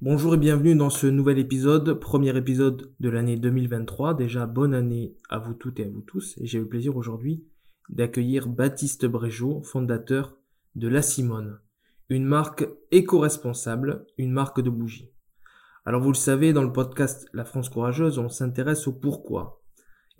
Bonjour et bienvenue dans ce nouvel épisode, premier épisode de l'année 2023. Déjà bonne année à vous toutes et à vous tous. Et j'ai le plaisir aujourd'hui d'accueillir Baptiste Bréjot, fondateur de La Simone, une marque éco-responsable, une marque de bougies. Alors vous le savez, dans le podcast La France Courageuse, on s'intéresse au pourquoi.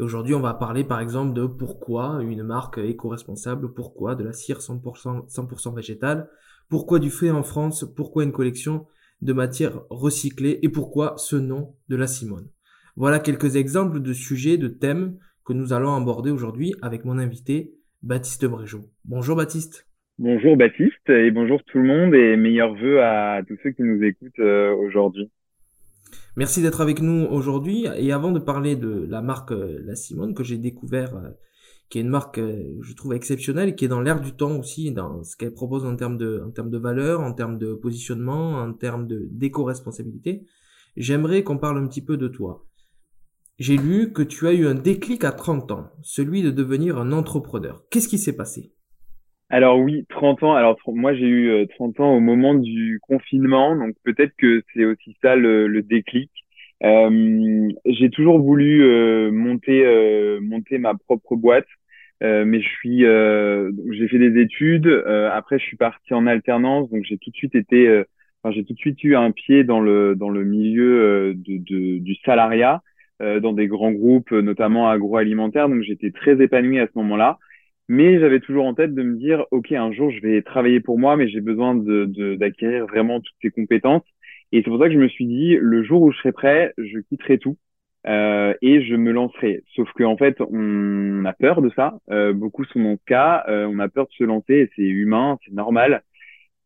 Et aujourd'hui, on va parler par exemple de pourquoi une marque éco-responsable, pourquoi de la cire 100%, 100 végétale, pourquoi du fait en France, pourquoi une collection de matières recyclées et pourquoi ce nom de la Simone. Voilà quelques exemples de sujets, de thèmes que nous allons aborder aujourd'hui avec mon invité Baptiste Bréjot. Bonjour Baptiste. Bonjour Baptiste et bonjour tout le monde et meilleurs voeux à tous ceux qui nous écoutent euh, aujourd'hui. Merci d'être avec nous aujourd'hui. Et avant de parler de la marque euh, La Simone que j'ai découvert, euh, qui est une marque, je trouve, exceptionnelle, qui est dans l'air du temps aussi, dans ce qu'elle propose en termes de, en termes de valeur, en termes de positionnement, en termes de d'éco-responsabilité, j'aimerais qu'on parle un petit peu de toi. J'ai lu que tu as eu un déclic à 30 ans, celui de devenir un entrepreneur. Qu'est-ce qui s'est passé? Alors oui, 30 ans. Alors moi j'ai eu 30 euh, ans au moment du confinement, donc peut-être que c'est aussi ça le, déclic. Euh, j'ai toujours voulu euh, monter monter ma propre boîte, mais je suis j'ai fait des études. après je suis parti en alternance, donc j'ai tout de suite été, enfin j'ai tout de suite eu un pied dans le dans le milieu de, de, du salariat, dans des grands groupes, notamment agroalimentaires. Donc j'étais très épanoui à ce moment-là. Mais j'avais toujours en tête de me dire, OK, un jour, je vais travailler pour moi, mais j'ai besoin de, d'acquérir vraiment toutes ces compétences. Et c'est pour ça que je me suis dit, le jour où je serai prêt, je quitterai tout euh, et je me lancerai. Sauf qu'en fait, on a peur de ça. Euh, beaucoup sont dans ce cas. Euh, on a peur de se lancer c'est humain, c'est normal.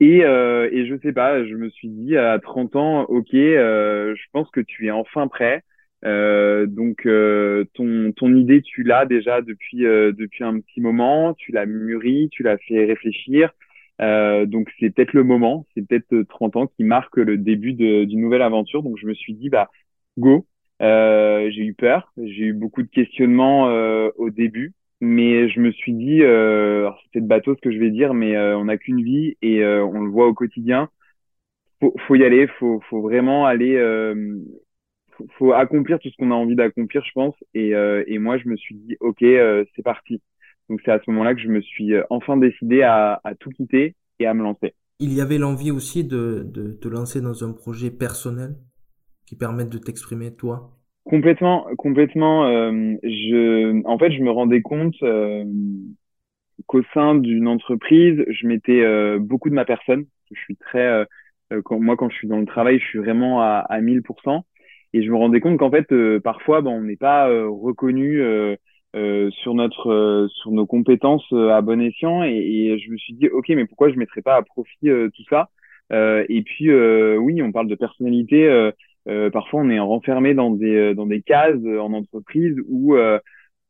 Et, euh, et je sais pas, je me suis dit à 30 ans, OK, euh, je pense que tu es enfin prêt. Euh, donc ton, ton idée, tu l'as déjà depuis, depuis un petit moment, tu l'as mûri, tu l'as fait réfléchir. Donc c'est peut-être le moment, c'est peut-être 30 ans qui marque le début d'une nouvelle aventure. Donc je me suis dit, bah go. j'ai eu peur, j'ai eu beaucoup de questionnements au début, mais je me suis dit, c'est de bateau ce que je vais dire, mais on n'a qu'une vie et on le voit au quotidien. Faut, faut y aller, faut, faut vraiment aller faut accomplir tout ce qu'on a envie d'accomplir, je pense. Et, euh, et moi, je me suis dit, ok, euh, c'est parti. Donc c'est à ce moment-là que je me suis euh, enfin décidé à, à, tout quitter et à me lancer. Il y avait l'envie aussi de, de te lancer dans un projet personnel qui permette de t'exprimer toi? Complètement, complètement. Euh, je, en fait, je me rendais compte euh, qu'au sein d'une entreprise, je mettais beaucoup de ma personne. Je suis très, quand, moi, quand je suis dans le travail, je suis vraiment à, à 1000%. Et je me rendais compte qu'en fait, parfois, ben, on n'est pas reconnu euh, sur notre sur nos compétences à bon escient. Et, et, je me suis dit, ok, mais pourquoi je mettrais pas à profit tout ça? Et puis, oui, on parle de personnalité. parfois, on est renfermé dans des dans des cases en entreprise où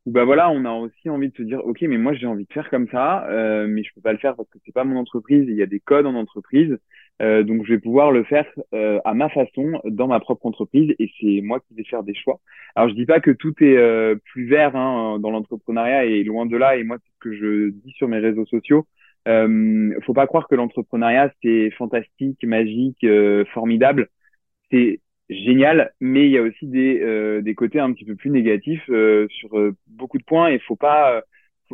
où bah voilà, on a aussi envie de se dire, ok, mais moi j'ai envie de faire comme ça, euh, mais je peux pas le faire parce que c'est pas mon entreprise. Il y a des codes en entreprise, euh, donc je vais pouvoir le faire euh, à ma façon dans ma propre entreprise et c'est moi qui vais faire des choix. Alors je dis pas que tout est euh, plus vert hein, dans l'entrepreneuriat et loin de là. Et moi c'est ce que je dis sur mes réseaux sociaux. Euh, faut pas croire que l'entrepreneuriat c'est fantastique, magique, formidable. C'est génial, mais il y a aussi des, des côtés un petit peu plus négatifs sur beaucoup de points. Et faut pas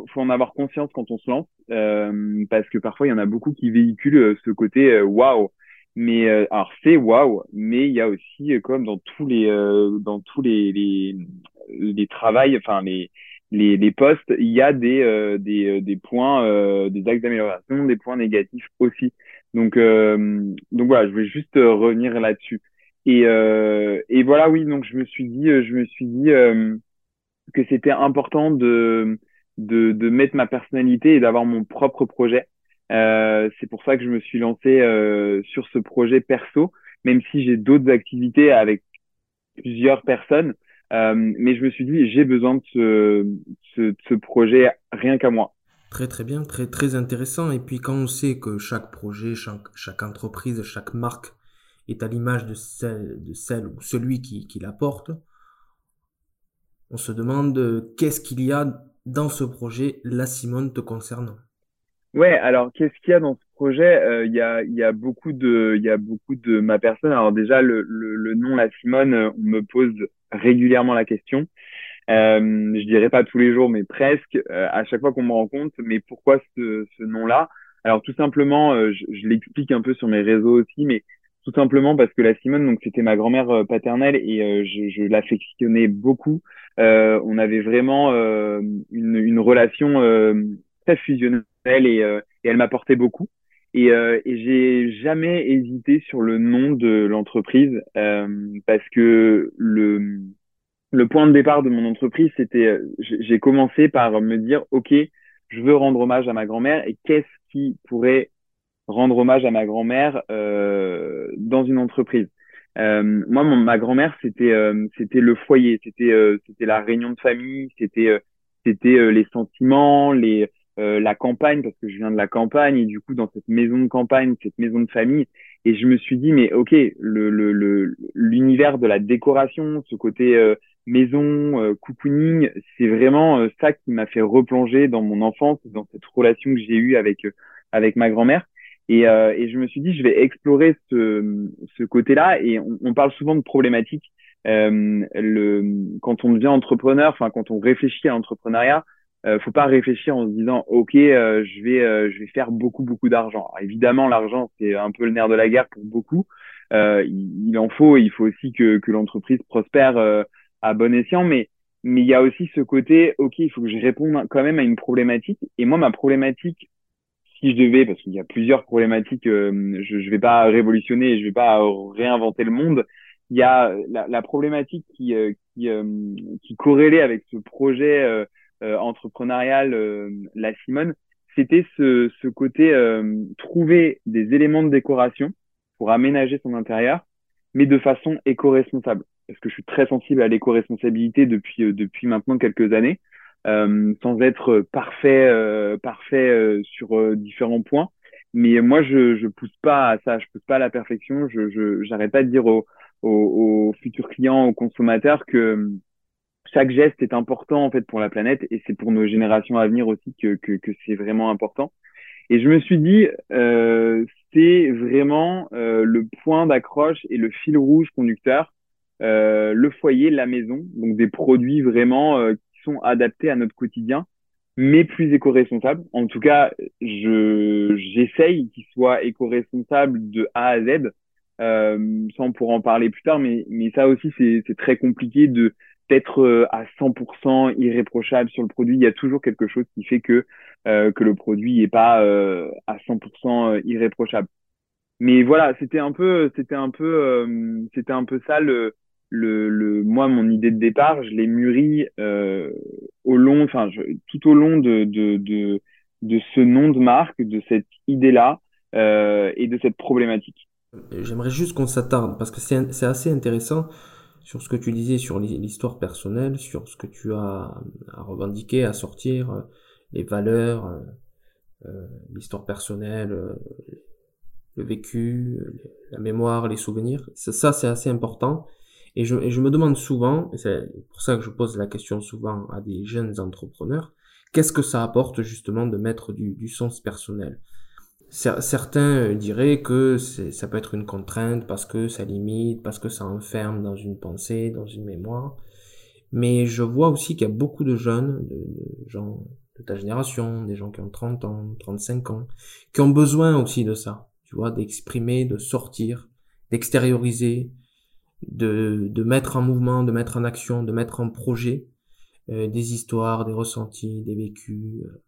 faut, en avoir conscience quand on se lance, euh, parce que parfois il y en a beaucoup qui véhiculent euh, ce côté euh, waouh. Mais alors c'est waouh, mais il y a aussi comme dans tous les dans tous les les, les travails, enfin les les, les postes, il y a des des, des points, des axes d'amélioration, des points négatifs aussi. Donc donc voilà, je vais juste revenir là-dessus. Et et voilà, oui, donc je me suis dit, je me suis dit que c'était important de de, de mettre ma personnalité et d'avoir mon propre projet. Euh, c'est pour ça que je me suis lancé euh, sur ce projet perso, même si j'ai d'autres activités avec plusieurs personnes. mais je me suis dit, j'ai besoin de ce, ce, ce projet rien qu'à moi. Très très bien, très très intéressant. Et puis quand on sait que chaque projet, chaque, chaque entreprise, chaque marque est à l'image de celle, de celle ou celui qui, qui la porte, on se demande qu'est-ce qu'il y a dans ce projet, la Simone te concernant. Ouais, alors qu'est-ce qu'il y a dans ce projet? Euh, Il y, a, beaucoup de, ma personne. Alors déjà le, nom la Simone, on me pose régulièrement la question. Euh, je dirais pas tous les jours, mais presque euh, à chaque fois qu'on me rencontre. Mais pourquoi ce, nom-là? Alors tout simplement, euh, je, l'explique un peu sur mes réseaux aussi, mais tout simplement parce que la Simone, donc c'était ma grand-mère paternelle et je l'affectionnais beaucoup. On avait vraiment une, une, relation très fusionnelle et, et elle m'apportait beaucoup. Et, et j'ai jamais hésité sur le nom de l'entreprise parce que le point de départ de mon entreprise, c'était, euh, j'ai commencé par me dire, OK, je veux rendre hommage à ma grand-mère et qu'est-ce qui pourrait rendre hommage à ma grand-mère euh, dans une entreprise? Euh, moi, ma grand-mère, c'était euh, c'était le foyer, c'était c'était la réunion de famille, c'était c'était les sentiments, les la campagne parce que je viens de la campagne. Et du coup dans cette maison de campagne, cette maison de famille, et je me suis dit mais ok, le le l'univers de la décoration, ce côté maison, euh, cocooning, c'est vraiment euh, ça qui m'a fait replonger dans mon enfance, dans cette relation que j'ai eue avec euh, avec ma grand-mère. Et, euh, et, je me suis dit, je vais explorer ce, ce côté-là. Et on, on, parle souvent de problématiques. Euh, le, quand on devient entrepreneur, enfin quand on réfléchit à l'entrepreneuriat, euh, faut pas réfléchir en se disant, ok, je vais je vais faire beaucoup beaucoup d'argent. Évidemment, l'argent c'est un peu le nerf de la guerre pour beaucoup. Il, il, en faut. Il faut aussi que que l'entreprise prospère à bon escient, mais mais il y a aussi ce côté, ok, il faut que je réponde quand même à une problématique. Et moi, ma problématique, si je devais, parce qu'il y a plusieurs problématiques, euh, je ne vais pas révolutionner, je vais pas réinventer le monde. Il y a la, la problématique qui euh, qui, euh, qui corrélait avec ce projet entrepreneurial, la Simone, c'était ce, ce côté trouver des éléments de décoration pour aménager son intérieur, mais de façon éco-responsable parce que je suis très sensible à l'éco-responsabilité depuis euh, depuis maintenant quelques années, euh, sans être parfait euh, parfait euh, sur différents points. Mais moi, je je pousse pas à ça, je pousse pas à la perfection. Je je j'arrête pas de dire aux, aux, aux futurs clients, aux consommateurs que chaque geste est important en fait pour la planète et c'est pour nos générations à venir aussi que, que, que c'est vraiment important. Et je me suis dit, euh, c'est vraiment euh, le point d'accroche et le fil rouge conducteur euh, le foyer, la maison, donc des produits vraiment euh, sont adaptés à notre quotidien, mais plus éco-responsables. En tout cas, je j'essaye qu'ils soient éco-responsables de A à Z. Euh, ça, on pourra en parler plus tard, mais, mais ça aussi, c'est très compliqué de d'être euh, à 100% irréprochable sur le produit. Il y a toujours quelque chose qui fait que euh, que le produit n'est pas euh, à 100% irréprochable. Mais voilà, c'était un peu, c'était un peu, c'était un peu ça le le, le, moi, mon idée de départ, je l'ai mûri euh, au long, enfin, tout au long de, de, de, de, ce nom de marque, de cette idée-là euh, et de cette problématique. J'aimerais juste qu'on s'attarde parce que c'est assez intéressant sur ce que tu disais sur l'histoire personnelle, sur ce que tu as à revendiquer, à sortir, euh, les valeurs, euh, euh, l'histoire personnelle, euh, le vécu, la mémoire, les souvenirs. Ça, c'est assez important. Et je, me demande souvent, et c'est pour ça que je pose la question souvent à des jeunes entrepreneurs, qu'est-ce que ça apporte justement de mettre du, sens personnel? Certains diraient que ça peut être une contrainte parce que ça limite, parce que ça enferme dans une pensée, dans une mémoire. Mais je vois aussi qu'il y a beaucoup de jeunes, de gens de ta génération, des gens qui ont 30 ans, 35 ans, qui ont besoin aussi de ça, tu vois, d'exprimer, de sortir, d'extérioriser, de, de mettre en mouvement, de mettre en action, de mettre en projet euh, des histoires, des ressentis, des vécus. Euh.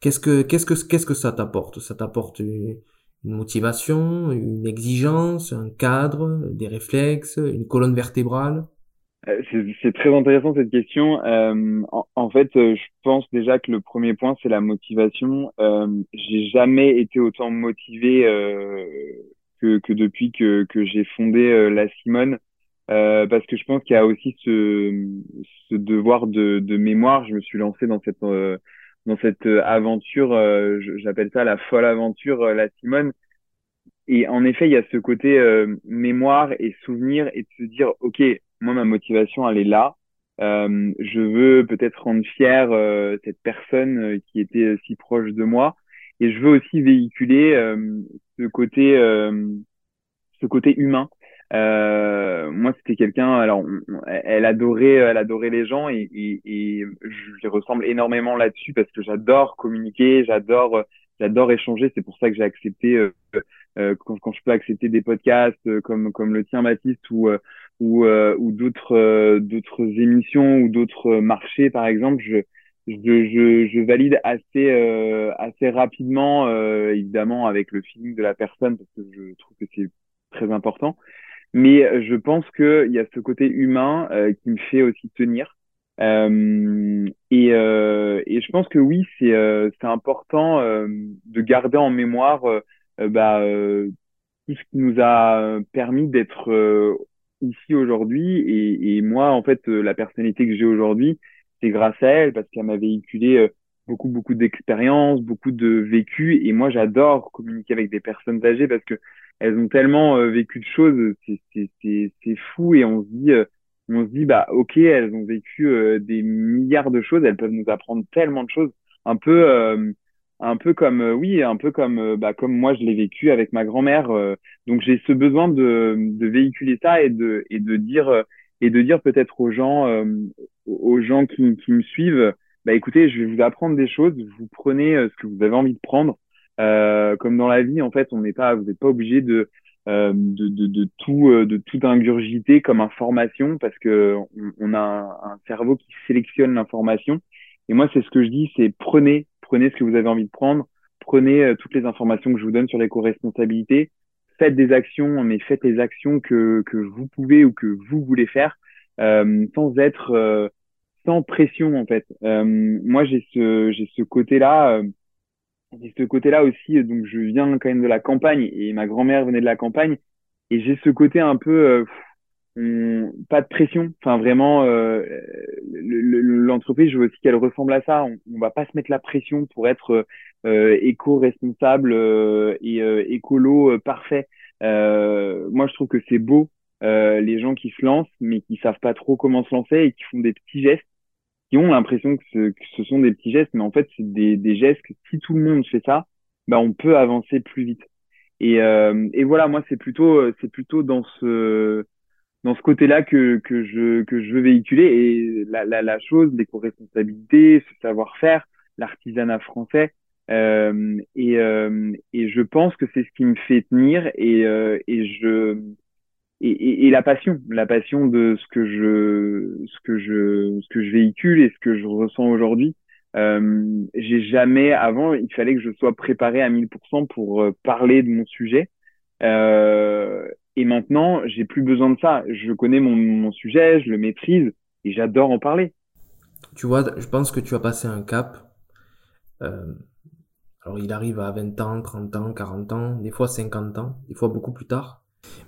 Qu'est-ce que qu'est-ce que qu'est-ce que ça t'apporte? Ça t'apporte une, motivation, une exigence, un cadre, des réflexes, une colonne vertébrale? Euh, c'est très intéressant cette question. Euh, en, en, fait, je pense déjà que le premier point, c'est la motivation. Euh, J'ai jamais été autant motivé que, que depuis que, que j'ai fondé euh, la Simone. euh, parce que je pense qu'il y a aussi ce, ce devoir de, de, mémoire. Je me suis lancé dans cette euh, dans cette aventure, euh, j'appelle ça la folle aventure, la Simone. Et en effet, il y a ce côté mémoire et souvenir et de se dire, ok, moi ma motivation elle est là. je veux peut-être rendre fier cette personne qui était si proche de moi, et je veux aussi véhiculer ce côté ce côté humain euh, moi, c'était quelqu'un. Alors, elle adorait, elle adorait les gens et, et, et je lui ressemble énormément là-dessus parce que j'adore communiquer, j'adore, j'adore échanger. C'est pour ça que j'ai accepté euh, euh, quand, quand, je peux accepter des podcasts euh, comme comme le tien, Baptiste, ou ou, ou d'autres d'autres émissions ou d'autres marchés, par exemple. Je je, je, je valide assez assez rapidement, évidemment avec le feeling de la personne parce que je trouve que c'est très important. Mais euh, je pense qu'il y a ce côté humain euh, qui me fait aussi tenir. Euh, et, euh, et, je pense que oui, c'est c'est important de garder en mémoire bah, tout ce qui nous a permis d'être ici aujourd'hui. Et, et, moi, en fait, la personnalité que j'ai aujourd'hui, c'est grâce à elle parce qu'elle m'a véhiculé beaucoup beaucoup d'expériences, beaucoup de vécu. Et moi, j'adore communiquer avec des personnes âgées parce que elles ont tellement euh, vécu de choses, c'est fou et on se dit, euh, on se dit bah ok, elles ont vécu euh, des milliards de choses, elles peuvent nous apprendre tellement de choses, un peu, un peu comme oui, un peu comme bah comme moi je l'ai vécu avec ma grand-mère. donc j'ai ce besoin de, de véhiculer ça et de et de dire et de dire peut-être aux gens aux gens qui, qui me suivent, bah écoutez, je vais vous apprendre des choses, vous prenez ce que vous avez envie de prendre euh, comme dans la vie, en fait, on n'est pas, vous n'êtes pas obligé de, euh, de, de, de, tout, euh, de tout ingurgiter comme information parce que on, a un, un, cerveau qui sélectionne l'information. Et moi, c'est ce que je dis, c'est prenez, prenez ce que vous avez envie de prendre, prenez euh, toutes les informations que je vous donne sur les co-responsabilités, faites des actions, mais faites les actions que, que vous pouvez ou que vous voulez faire euh, sans être sans pression en fait. moi, j'ai ce j'ai ce côté là j'ai ce côté-là aussi, donc je viens quand même de la campagne et ma grand-mère venait de la campagne et j'ai ce côté un peu euh, pas de pression, enfin vraiment euh, l'entreprise, je veux aussi qu'elle ressemble à ça. On, on, va pas se mettre la pression pour être euh, éco-responsable euh, et écolo parfait. moi, je trouve que c'est beau les gens qui se lancent mais qui savent pas trop comment se lancer et qui font des petits gestes qui ont l'impression que ce, que ce, sont des petits gestes, mais en fait, c'est des, des, gestes que si tout le monde fait ça, bah, on peut avancer plus vite. Et, euh, et voilà, moi, c'est plutôt, c'est plutôt dans ce, dans ce côté-là que, que je, que je veux véhiculer. Et la, la, la chose, l'éco-responsabilité, ce savoir-faire, l'artisanat français, euh, et, euh, et je pense que c'est ce qui me fait tenir et, euh, je, et, la passion, la passion de ce que je, ce que je, ce que je véhicule et ce que je ressens aujourd'hui. J'ai jamais avant, il fallait que je sois préparé à 1000% pour parler de mon sujet. Et maintenant, j'ai plus besoin de ça. Je connais mon, sujet, je le maîtrise et j'adore en parler. Tu vois, je pense que tu as passé un cap. Alors, il arrive à 20 ans, 30 ans, 40 ans, des fois 50 ans, des fois beaucoup plus tard.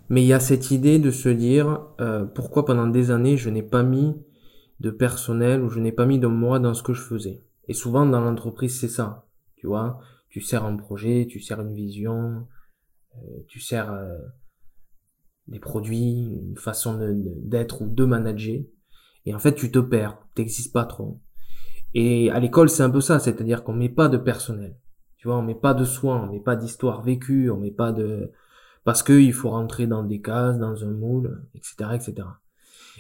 Mais il y a cette idée de se dire euh, pourquoi pendant des années je n'ai pas mis de personnel ou je n'ai pas mis de moi dans ce que je faisais. Et souvent dans l'entreprise c'est ça, tu vois, tu sers un projet, tu sers une vision, euh, tu sers euh, des produits, une façon d'être ou de manager, et en fait tu te perds, t'existes pas trop. Et à l'école c'est un peu ça, c'est-à-dire qu'on met pas de personnel, tu vois, on met pas de soins, on met pas d'histoire vécue, on met pas de parce qu'il faut rentrer dans des cases, dans un moule, etc., etc.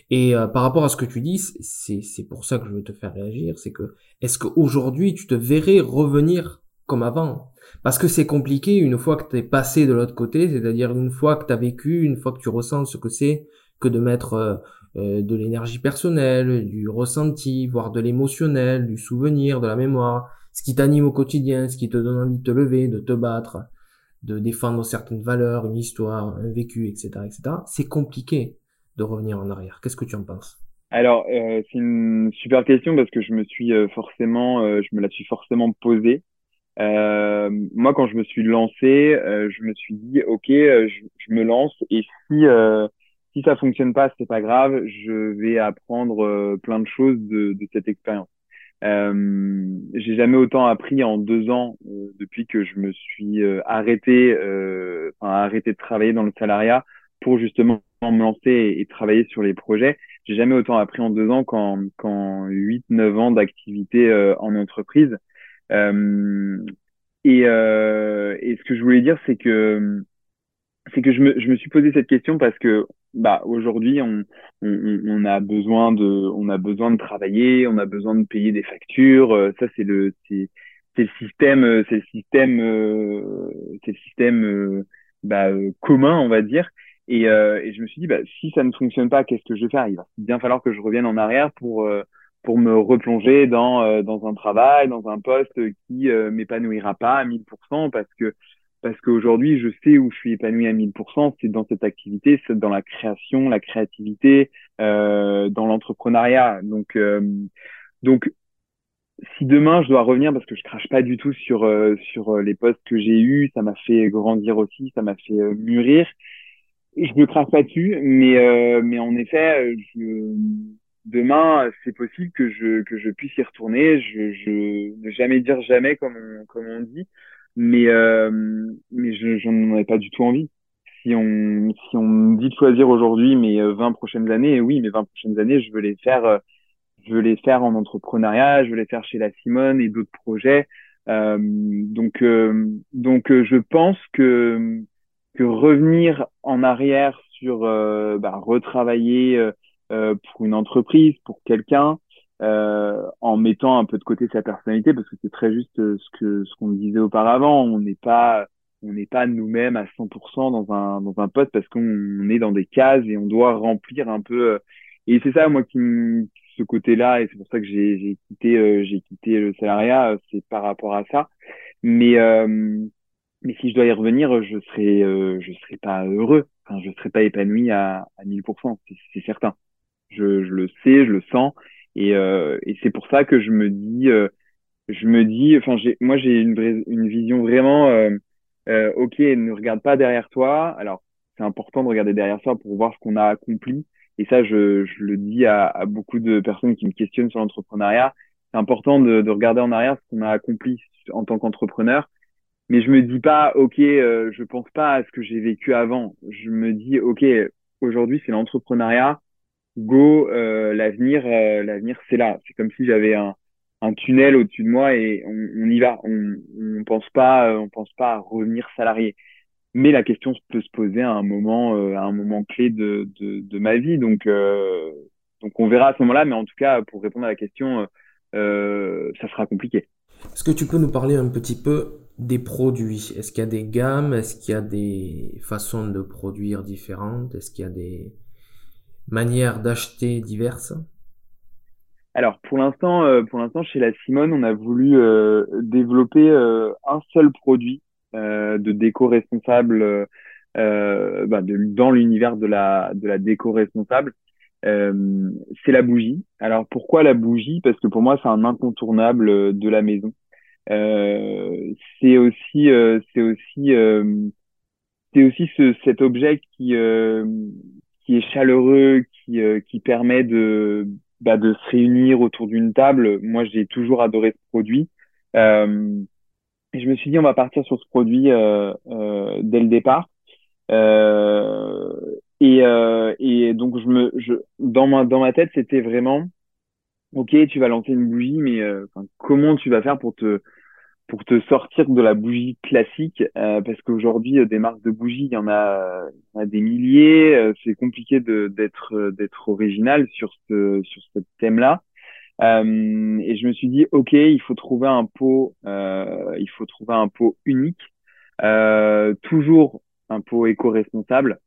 Et euh, par rapport à ce que tu dis, c'est c'est pour ça que je veux te faire réagir, c'est que est-ce qu'aujourd'hui tu te verrais revenir comme avant? Parce que c'est compliqué une fois que tu es passé de l'autre côté, c'est-à-dire une fois que tu as vécu, une fois que tu ressens ce que c'est que de mettre euh, euh, de l'énergie personnelle, du ressenti, voire de l'émotionnel, du souvenir, de la mémoire, ce qui t'anime au quotidien, ce qui te donne envie de te lever, de te battre, de défendre certaines valeurs, une histoire, un vécu, etc., etc., c'est compliqué de revenir en arrière. Qu'est-ce que tu en penses? Alors, euh, c'est une super question parce que je me suis euh, forcément, euh, je me la suis forcément posée. Euh, moi, quand je me suis lancé, je me suis dit, ok, je, je, me lance et si si ça fonctionne pas, c'est pas grave, je vais apprendre plein de choses de, de cette expérience. Euh, j'ai jamais autant appris en deux ans depuis que je me suis arrêté, enfin, arrêté de travailler dans le salariat pour justement me lancer et, travailler sur les projets. J'ai jamais autant appris en deux ans qu'en qu'en huit, neuf ans d'activité en entreprise. Euh, et, euh, et ce que je voulais dire, c'est que c'est que je me, je me suis posé cette question parce que bah aujourd'hui on, on, on, a besoin de on a besoin de travailler on a besoin de payer des factures euh, ça c'est le c'est le système euh, c'est le système euh, c'est le système bah, commun on va dire. Et, et je me suis dit bah si ça ne fonctionne pas qu'est-ce que je vais faire? Il va bien falloir que je revienne en arrière pour pour me replonger dans, euh, dans un travail, dans un poste qui euh, m'épanouira pas à 1000% parce que parce qu'aujourd'hui, je sais où je suis épanoui à 1000%, c'est dans cette activité, c'est dans la création, la créativité, euh, dans l'entrepreneuriat. Donc, euh, donc, si demain je dois revenir, parce que je crache pas du tout sur sur les postes que j'ai eus, ça m'a fait grandir aussi, ça m'a fait mûrir. Je ne crache pas dessus, mais mais en effet, je demain, c'est possible que je, que je puisse y retourner. Je, je ne jamais dire jamais, comme on, comme on dit, mais, euh, mais je n'en ai pas du tout envie. Si on, si on me dit de choisir aujourd'hui mes 20 euh, prochaines années, oui, mes 20 prochaines années, je veux les faire, euh, je veux les faire en entrepreneuriat, je veux les faire chez la Simone et d'autres projets. Euh, donc, euh, donc, je pense que, que revenir en arrière sur bah, retravailler euh, pour une entreprise, pour quelqu'un, euh, en mettant un peu de côté sa personnalité, parce que c'est très juste euh, ce que ce qu'on disait auparavant. On n'est pas on n'est pas nous-mêmes à 100% dans un dans un poste parce qu'on est dans des cases et on doit remplir un peu. Et c'est ça moi qui ce côté-là et c'est pour ça que j'ai j'ai quitté j'ai quitté le salariat, c'est par rapport à ça. Mais mais si je dois y revenir, je serai je serai pas heureux. Enfin, je serai pas épanoui à à 1000%, c'est certain. Je, je, le sais, je le sens. Et, euh, et c'est pour ça que je me dis, euh, je me dis, enfin, j'ai, moi, j'ai une, une vision vraiment, euh, euh, ok, ne regarde pas derrière toi. Alors, c'est important de regarder derrière soi pour voir ce qu'on a accompli. Et ça, je, je le dis à, à, beaucoup de personnes qui me questionnent sur l'entrepreneuriat. C'est important de, de, regarder en arrière ce qu'on a accompli en tant qu'entrepreneur. Mais je me dis pas, ok, euh, je pense pas à ce que j'ai vécu avant. Je me dis, ok, aujourd'hui, c'est l'entrepreneuriat go, euh, l'avenir, euh, l'avenir c'est là. C'est comme si j'avais un, un tunnel au-dessus de moi et on, on y va. On, on pense pas, on pense pas à revenir salarié. Mais la question peut se poser à un moment, euh, à un moment clé de, de, de ma vie. Donc, donc on verra à ce moment-là. Mais en tout cas, pour répondre à la question, ça sera compliqué. Est-ce que tu peux nous parler un petit peu des produits? Est-ce qu'il y a des gammes? Est-ce qu'il y a des façons de produire différentes? Est-ce qu'il y a des manières d'acheter diverses? Alors pour l'instant, euh, pour l'instant chez la Simone, on a voulu euh, développer euh, un seul produit de déco responsable bah, dans l'univers de la de la déco responsable. c'est la bougie. Alors pourquoi la bougie? Parce que pour moi c'est un incontournable de la maison. c'est aussi c'est aussi c'est aussi ce, cet objet qui qui est chaleureux, qui, euh, qui permet de, bah, de se réunir autour d'une table. Moi, j'ai toujours adoré ce produit. Euh, je me suis dit, on va partir sur ce produit euh, euh dès le départ. Euh, et, et donc, je me, je, dans ma, dans ma tête, c'était vraiment, ok, tu vas lancer une bougie, mais comment tu vas faire pour te pour te sortir de la bougie classique, euh, parce qu'aujourd'hui euh, des marques de bougies, il y en a, y a des milliers. Euh, c'est compliqué d'être d'être original sur ce sur ce thème-là. et je me suis dit, ok, il faut trouver un pot, il faut trouver un pot unique, toujours un pot éco-responsable.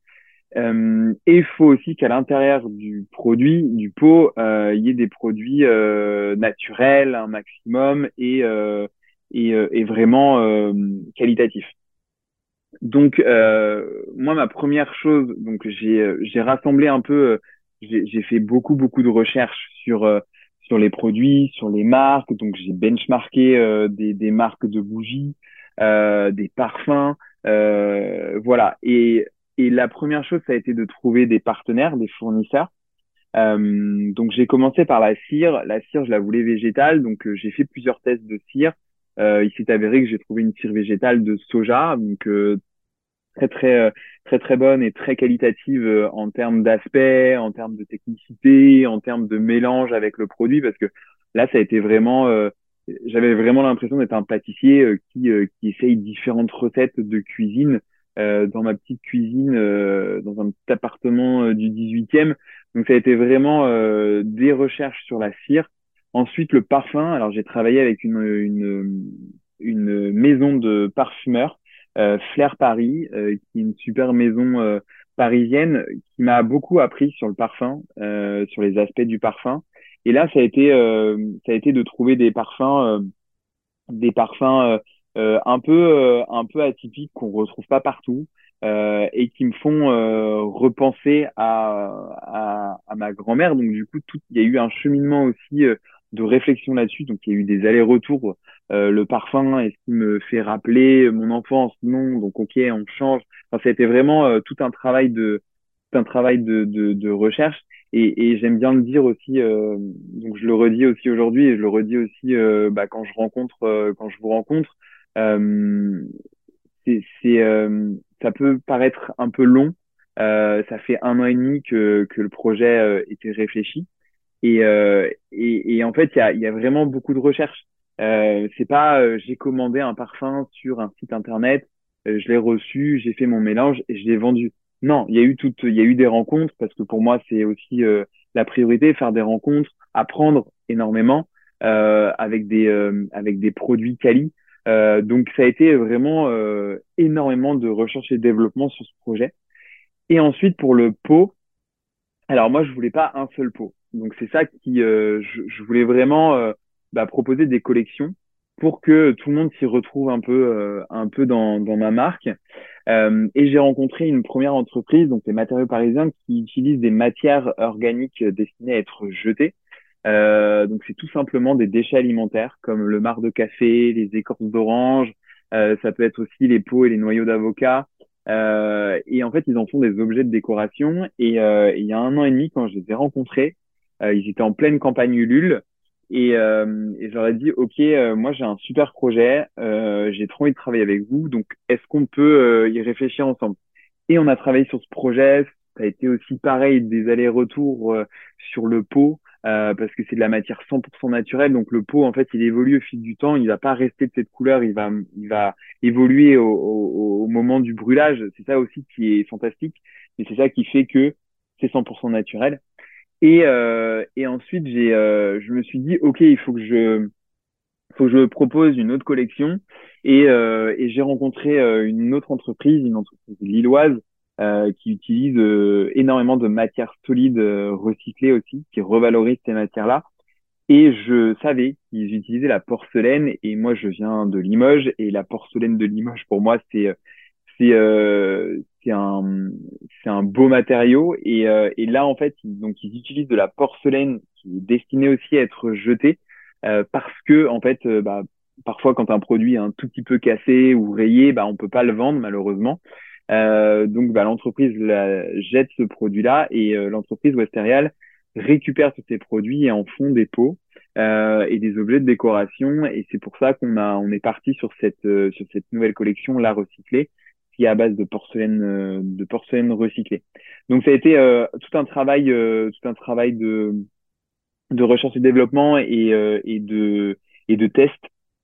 Euh, et il faut aussi qu'à l'intérieur du produit, du pot, euh, il y ait des produits euh, naturels un maximum et, et, euh, et vraiment euh, qualitatif. Donc euh, moi ma première chose, donc j'ai j'ai rassemblé un peu, j'ai fait beaucoup beaucoup de recherches sur sur les produits, sur les marques. Donc j'ai benchmarké des, des marques de bougies, euh, des parfums, euh, voilà. Et et la première chose, ça a été de trouver des partenaires, des fournisseurs. Euh, donc j'ai commencé par la cire. La cire, je la voulais végétale, donc euh, j'ai fait plusieurs tests de cire. Euh, il s'est avéré que j'ai trouvé une cire végétale de soja, donc euh, très très très très bonne et très qualitative en termes d'aspect, en termes de technicité, en termes de mélange avec le produit, parce que là ça a été vraiment j'avais vraiment l'impression d'être un pâtissier qui, qui essaye différentes recettes de cuisine euh, dans ma petite cuisine, euh, dans un petit appartement euh, du 18e. Donc ça a été vraiment des recherches sur la cire. Ensuite, le parfum. Alors j'ai travaillé avec une, une, une maison de parfumeurs, Flair Paris, qui est une super maison parisienne qui m'a beaucoup appris sur le parfum, sur les aspects du parfum. Et là, ça a été, ça a été de trouver des parfums, des parfums euh, un peu euh, un peu atypiques qu'on retrouve pas partout euh, et qui me font repenser à, à, à ma grand-mère. Donc du coup, tout, il y a eu un cheminement aussi de réflexion là-dessus. Donc il y a eu des allers-retours. le parfum, est-ce qu'il me fait rappeler mon enfance Non. Donc ok, on change. Enfin, ça a été vraiment tout un travail de tout un travail de, de, de recherche. Et, et j'aime bien le dire aussi. Euh, donc je le redis aussi aujourd'hui et je le redis aussi euh, bah, quand je rencontre quand je vous rencontre. Euh, c'est, euh, ça peut paraître un peu long. Euh, ça fait un an et demi que, que le projet était réfléchi. Et, et, et, en fait, il y a, y a, vraiment beaucoup de recherches. Euh, c'est pas j'ai commandé un parfum sur un site internet, je l'ai reçu, j'ai fait mon mélange et je l'ai vendu. Non, il y a eu toutes, il y a eu des rencontres parce que pour moi c'est aussi la priorité, faire des rencontres, apprendre énormément avec des avec des produits quali. Euh, donc ça a été vraiment euh, énormément de recherche et développement sur ce projet. Et ensuite pour le pot, alors moi je voulais pas un seul pot. Donc c'est ça qui, euh, je, je, voulais vraiment euh, bah, proposer des collections pour que tout le monde s'y retrouve un peu, un peu dans, dans ma marque. et j'ai rencontré une première entreprise, donc les matériaux parisiens, qui utilisent des matières organiques destinées à être jetées. Euh, donc c'est tout simplement des déchets alimentaires comme le marc de café, les écorces d'orange, euh, ça peut être aussi les peaux et les noyaux d'avocat. Euh, et en fait, ils en font des objets de décoration. Et euh, il y a un an et demi, quand je les ai rencontrés, euh, ils étaient en pleine campagne Ulule. Et, et je dit, OK, moi j'ai un super projet, j'ai trop envie de travailler avec vous, donc est-ce qu'on peut y réfléchir ensemble? Et on a travaillé sur ce projet, ça a été aussi pareil, des allers-retours sur le pot. Euh, parce que c'est de la matière 100% naturelle. Donc le pot, en fait, il évolue au fil du temps. Il va pas rester de cette couleur. Il va, il va évoluer au, au, au moment du brûlage. C'est ça aussi qui est fantastique. Et c'est ça qui fait que c'est 100% naturel. Et, euh, et ensuite, j'ai, euh, je me suis dit, ok, il faut que je, faut que je propose une autre collection. Et, euh, j'ai rencontré une autre entreprise, une entreprise lilloise, qui utilise énormément de matières solides recyclées aussi, qui revalorisent ces matières-là. Et je savais qu'ils utilisaient la porcelaine. Et moi, je viens de Limoges. Et la porcelaine de Limoges, pour moi, c'est c'est c'est un c'est un beau matériau. Et, et là, en fait, ils, donc ils utilisent de la porcelaine qui est destinée aussi à être jetée parce que en fait, bah, parfois quand un produit est un tout petit peu cassé ou rayé, bah on peut pas le vendre malheureusement. Euh, donc, bah, l'entreprise jette ce produit-là et euh, l'entreprise Westerial récupère tous ces produits et en font des pots euh, et des objets de décoration. Et c'est pour ça qu'on a, on est parti sur cette euh, sur cette nouvelle collection, la recyclée, qui est à base de porcelaine euh, de porcelaine recyclée. Donc, ça a été tout un travail, tout un travail de de recherche et développement et, et de et de test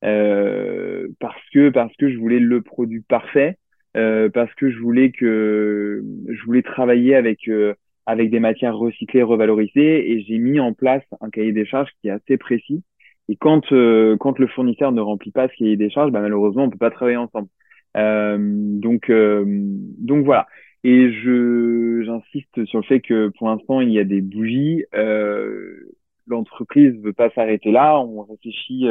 parce que parce que je voulais le produit parfait euh, parce que je voulais que je voulais travailler avec euh, avec des matières recyclées, revalorisées, et j'ai mis en place un cahier des charges qui est assez précis. Et quand euh, quand le fournisseur ne remplit pas ce cahier des charges, bah, malheureusement on peut pas travailler ensemble. Donc donc voilà. Et je j'insiste sur le fait que pour l'instant il y a des bougies. L'entreprise veut pas s'arrêter là. On réfléchit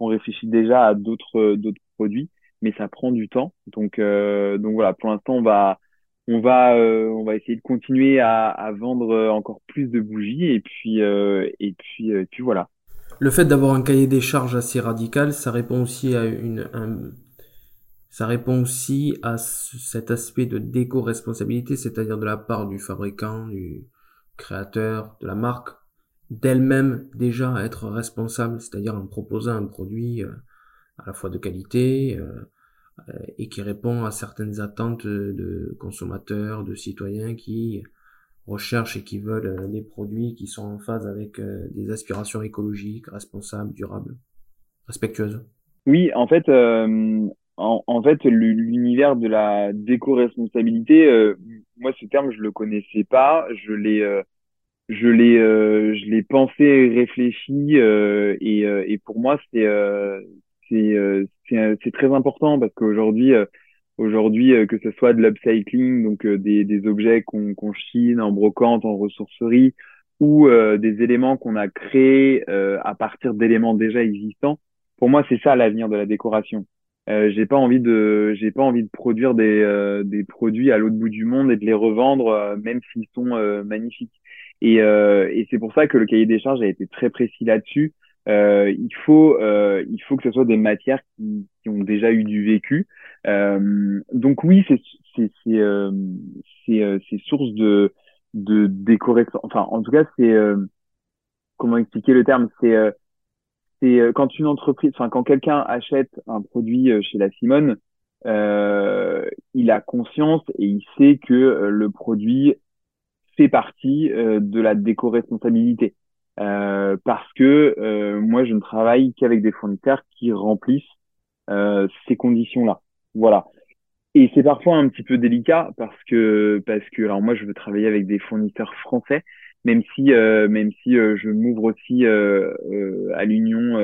on réfléchit déjà à d'autres d'autres produits mais ça prend du temps. Donc, euh, donc voilà, pour l'instant, on va, on va, euh, on va essayer de continuer à, à, vendre encore plus de bougies et puis, euh, et puis, et puis voilà. Le fait d'avoir un cahier des charges assez radical, ça répond aussi à une, un... ça répond aussi à cet aspect de déco-responsabilité, c'est-à-dire de la part du fabricant, du créateur, de la marque, d'elle-même déjà être responsable, c'est-à-dire en proposant un produit euh, à la fois de qualité euh, euh, et qui répond à certaines attentes de consommateurs, de citoyens qui recherchent et qui veulent des produits qui sont en phase avec des aspirations écologiques, responsables, durables, respectueuses. Oui, en fait, en, fait, l'univers de la déco-responsabilité, euh, moi, ce terme, je le connaissais pas. Je l'ai, euh, je l'ai, euh, je l'ai pensé, réfléchi, et, et pour moi, c'est, c'est, c'est, très important parce qu'aujourd'hui, aujourd'hui, que ce soit de l'upcycling, donc des, des objets qu'on, qu'on chine en brocante, en ressourcerie, ou des éléments qu'on a créés à partir d'éléments déjà existants. Pour moi, c'est ça l'avenir de la décoration. Euh, j'ai pas envie de j'ai pas envie de produire des, euh, des produits à l'autre bout du monde et de les revendre euh, même s'ils sont euh, magnifiques. Et, et c'est pour ça que le cahier des charges a été très précis là-dessus. Il faut il faut que ce soit des matières qui, qui ont déjà eu du vécu. Donc oui c'est c'est c'est c'est source de de décoration enfin en tout cas c'est comment expliquer le terme? C'est euh, quand une entreprise, enfin quand quelqu'un achète un produit euh, chez la Simone, euh, il a conscience et il sait que le produit fait partie de la déco-responsabilité. Parce que moi, je ne travaille qu'avec des fournisseurs qui remplissent ces conditions-là. Voilà. Et c'est parfois un petit peu délicat parce que parce que alors moi, je veux travailler avec des fournisseurs français même si euh, même si euh, je m'ouvre aussi euh, à l'Union,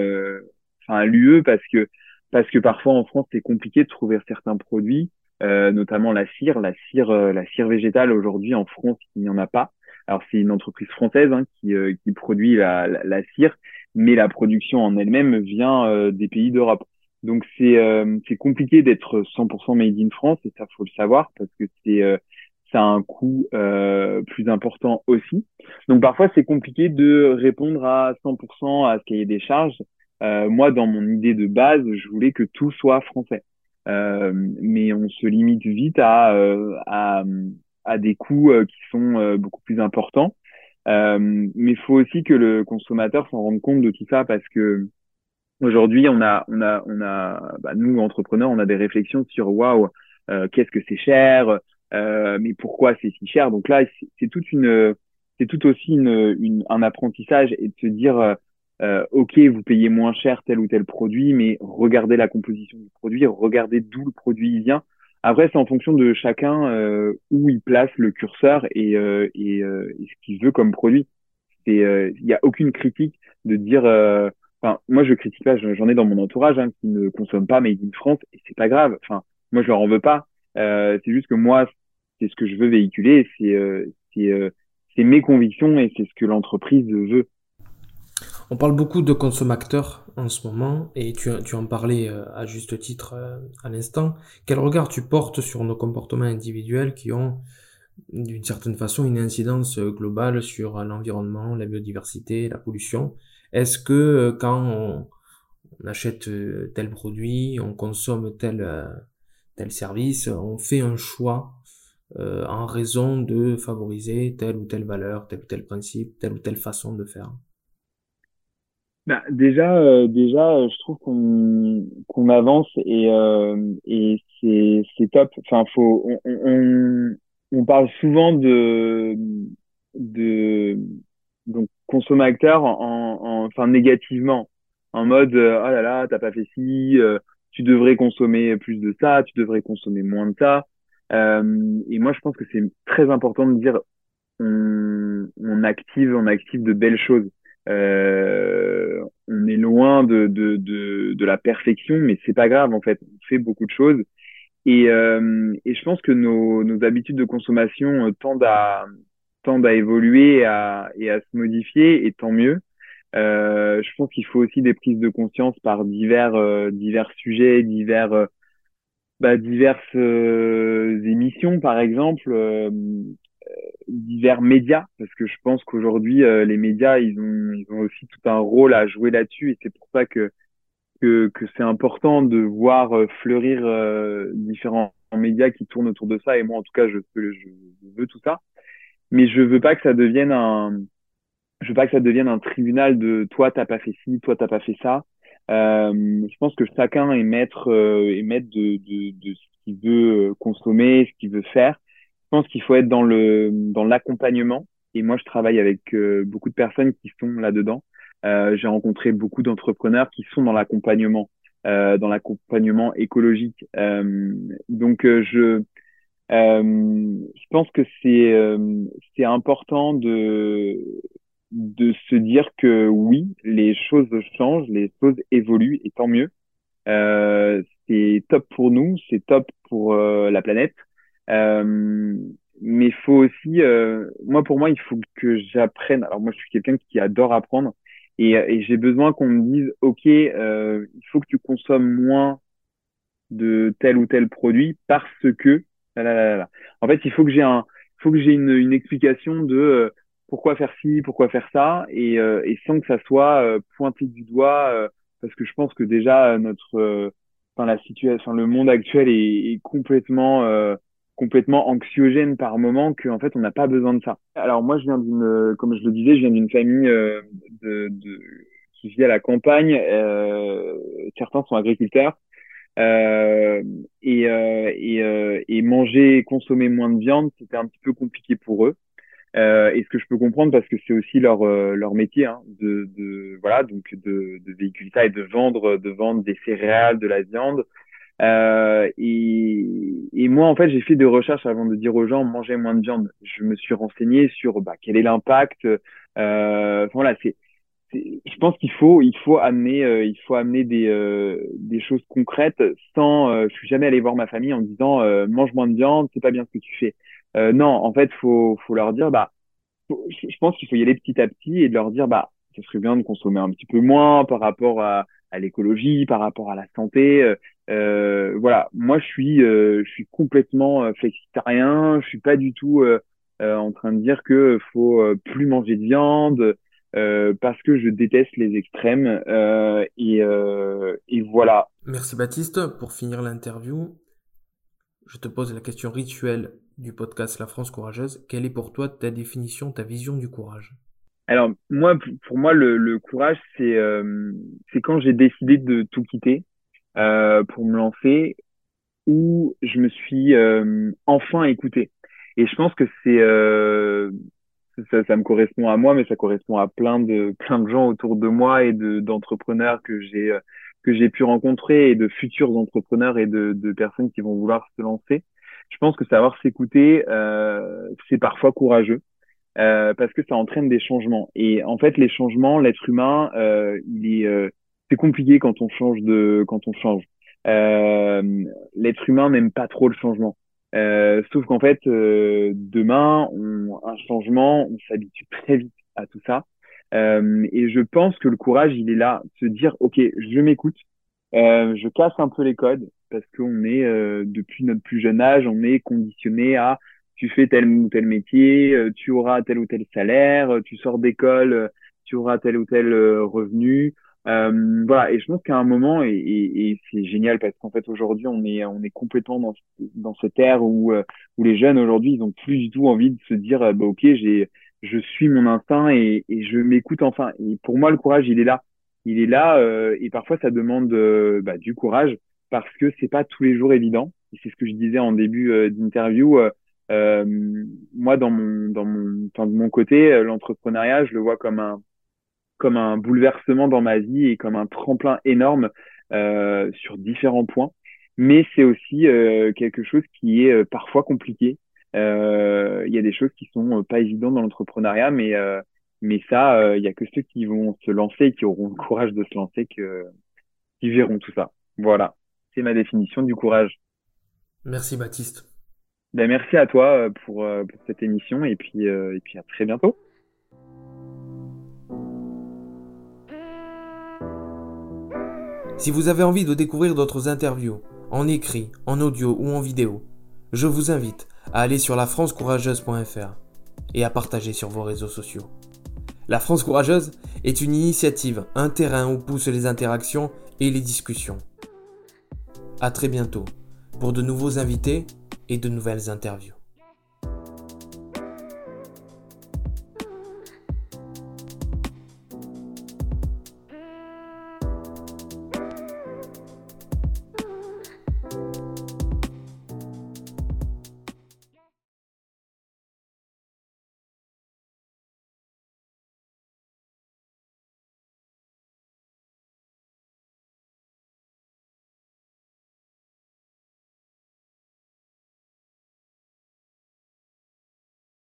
enfin à l'UE parce que parce que parfois en France c'est compliqué de trouver certains produits, notamment la cire, la cire, la cire végétale aujourd'hui en France il n'y en a pas. Alors c'est une entreprise française hein, qui, qui produit la, la, cire, mais la production en elle-même vient des pays d'Europe. Donc c'est c'est compliqué d'être 100% made in France et ça faut le savoir parce que c'est ça a un coût euh, plus important aussi. Donc parfois c'est compliqué de répondre à 100% à ce cahier des charges. Euh, moi, dans mon idée de base, je voulais que tout soit français. Euh, mais on se limite vite à, euh, à, à, des coûts euh, qui sont euh, beaucoup plus importants. mais il faut aussi que le consommateur s'en rende compte de tout ça parce que aujourd'hui, on a, on a, on a, bah, nous entrepreneurs, on a des réflexions sur waouh, qu'est-ce que c'est cher, euh, mais pourquoi c'est si cher? Donc là, c'est toute une, c'est tout aussi une, une, un apprentissage et de se dire, euh, euh, ok, vous payez moins cher tel ou tel produit, mais regardez la composition du produit, regardez d'où le produit vient. Après, c'est en fonction de chacun euh, où il place le curseur et, euh, et, et ce qu'il veut comme produit. Il n'y a aucune critique de dire. Enfin, moi, je critique pas. J'en ai dans mon entourage hein, qui ne consomment pas Made in France et c'est pas grave. Enfin, moi, je leur en veux pas. c'est juste que moi, c'est ce que je veux véhiculer, c'est euh, euh, c'est mes convictions et c'est ce que l'entreprise veut. On parle beaucoup de consommateurs en ce moment et tu, tu en parlais euh, à juste titre à l'instant. Quel regard tu portes sur nos comportements individuels qui ont d'une certaine façon une incidence globale sur l'environnement, la biodiversité, la pollution? Est-ce que quand on, on, achète tel produit, on consomme tel, tel service, on fait un choix euh, en raison de favoriser telle ou telle valeur, tel ou tel principe, telle ou telle façon de faire. Bah, déjà, euh, déjà, je trouve qu'on qu'on avance et euh, et c'est c'est top. Enfin, faut on, on, on parle souvent de de donc consommateur en, en enfin négativement. En mode oh là là t'as pas fait ci tu devrais consommer plus de ça tu devrais consommer moins de ça euh, et moi, je pense que c'est très important de dire on, on, active, on active de belles choses. Euh, on est loin de, de, de, de, la perfection, mais c'est pas grave en fait. On fait beaucoup de choses. Et, euh, et je pense que nos, nos habitudes de consommation euh, tendent à, tendent à évoluer et à, et à se modifier, et tant mieux. Euh, je pense qu'il faut aussi des prises de conscience par divers, euh, divers sujets, divers bah, diverses euh, émissions, par exemple, euh, divers médias, parce que je pense qu'aujourd'hui, euh, les médias, ils ont, ils ont aussi tout un rôle à jouer là-dessus, et c'est pour ça que que, que c'est important de voir fleurir différents médias qui tournent autour de ça. Et moi, en tout cas, je, je veux tout ça. Mais je veux pas que ça devienne un, je veux pas que ça devienne un tribunal de toi t'as pas fait ci, toi t'as pas fait ça. Euh, je pense que chacun est maître, euh, est maître de, de, de ce qu'il veut consommer, ce qu'il veut faire. Je pense qu'il faut être dans le dans l'accompagnement. Et moi, je travaille avec euh, beaucoup de personnes qui sont là-dedans. Euh, J'ai rencontré beaucoup d'entrepreneurs qui sont dans l'accompagnement, euh, dans l'accompagnement écologique. donc, je je pense que c'est c'est important de de se dire que oui, les choses changent, les choses évoluent, et tant mieux. Euh, c'est top pour nous, c'est top pour euh, la planète. Euh, mais faut aussi, euh, moi pour moi, il faut que j'apprenne. Alors moi, je suis quelqu'un qui adore apprendre, et, et j'ai besoin qu'on me dise, ok, il faut que tu consommes moins de tel ou tel produit parce que, en fait, il faut que j'ai un, faut que j'ai une, une explication de pourquoi faire ci, pourquoi faire ça, et, euh, et sans que ça soit euh, pointé du doigt, euh, parce que je pense que déjà notre, enfin la situation, le monde actuel est, est complètement complètement anxiogène par moment qu'en fait on n'a pas besoin de ça. Alors moi je viens d'une, comme je le disais, je viens d'une famille de, de, qui vit à la campagne. Euh, certains sont agriculteurs euh, et, et, et manger, consommer moins de viande, c'était un petit peu compliqué pour eux. Euh, et ce que je peux comprendre parce que c'est aussi leur euh, leur métier hein, de, de voilà donc de, de véhiculer ça et de vendre de vendre des céréales de la viande. Euh, et, et moi en fait j'ai fait des recherches avant de dire aux gens mangez moins de viande. Je me suis renseigné sur bah, quel est l'impact euh, voilà c'est je pense qu'il faut il faut amener euh, il faut amener des des choses concrètes sans je suis jamais allé voir ma famille en disant mange moins de viande c'est pas bien ce que tu fais euh, non, en fait, faut, faut leur dire, bah, je pense qu'il faut y aller petit à petit et de leur dire, bah, ce serait bien de consommer un petit peu moins par rapport à, à l'écologie, par rapport à la santé. Euh, euh voilà, moi, je suis, euh, je suis complètement euh, flexitarien. Je suis pas du tout en train de dire que faut plus manger de viande. parce que je déteste les extrêmes et, et voilà. Merci Baptiste. Pour finir l'interview, je te pose la question rituelle du podcast La France courageuse. Quelle est pour toi ta définition, ta vision du courage? Alors moi, pour moi, le, courage, c'est euh, quand j'ai décidé de tout quitter euh, pour me lancer, où je me suis euh, enfin écouté. Et je pense que c'est ça, ça, me correspond à moi, mais ça correspond à plein de plein de gens autour de moi et de d'entrepreneurs que j'ai que j'ai pu rencontrer et de futurs entrepreneurs et de, de personnes qui vont vouloir se lancer je pense que savoir s'écouter, euh, c'est parfois courageux. Euh, parce que ça entraîne des changements. Et en fait, les changements, l'être humain, euh, il est, euh, c'est compliqué quand on change de, quand on change. Euh, l'être humain n'aime pas trop le changement. Euh, sauf qu'en fait, demain, on, un changement, on s'habitue très vite à tout ça. et je pense que le courage, il est là, se dire, ok, je m'écoute, je casse un peu les codes, parce qu'on est euh, depuis notre plus jeune âge, on est conditionné à tu fais tel ou tel métier, euh, tu auras tel ou tel salaire, euh, tu sors d'école, tu auras tel ou tel revenu. voilà, et je pense qu'à un moment, et, et, et c'est génial parce qu'en fait aujourd'hui on est on est complètement dans dans cette ère où où les jeunes aujourd'hui ils ont plus du tout envie de se dire bah ok j'ai je suis mon instinct et, et je m'écoute enfin. Et pour moi le courage il est là, il est là et parfois ça demande bah, du courage parce que c'est pas tous les jours évident. C'est ce que je disais en début euh, d'interview. Euh, euh, moi, dans mon, dans mon, enfin, de mon côté, l'entrepreneuriat, je le vois comme un, comme un bouleversement dans ma vie et comme un tremplin énorme euh, sur différents points. Mais c'est aussi euh, quelque chose qui est parfois compliqué. Il y a des choses qui sont pas évidentes dans l'entrepreneuriat, mais mais ça, il y a que ceux qui vont se lancer et qui auront le courage de se lancer que qui verront tout ça. Voilà. C'est ma définition du courage. Merci Baptiste. Ben, merci à toi euh, pour, euh, pour cette émission et puis, euh, et puis à très bientôt. Si vous avez envie de découvrir d'autres interviews, en écrit, en audio ou en vidéo, je vous invite à aller sur lafrancecourageuse.fr et à partager sur vos réseaux sociaux. La France Courageuse est une initiative, un terrain où poussent les interactions et les discussions. À très bientôt pour de nouveaux invités et de nouvelles interviews.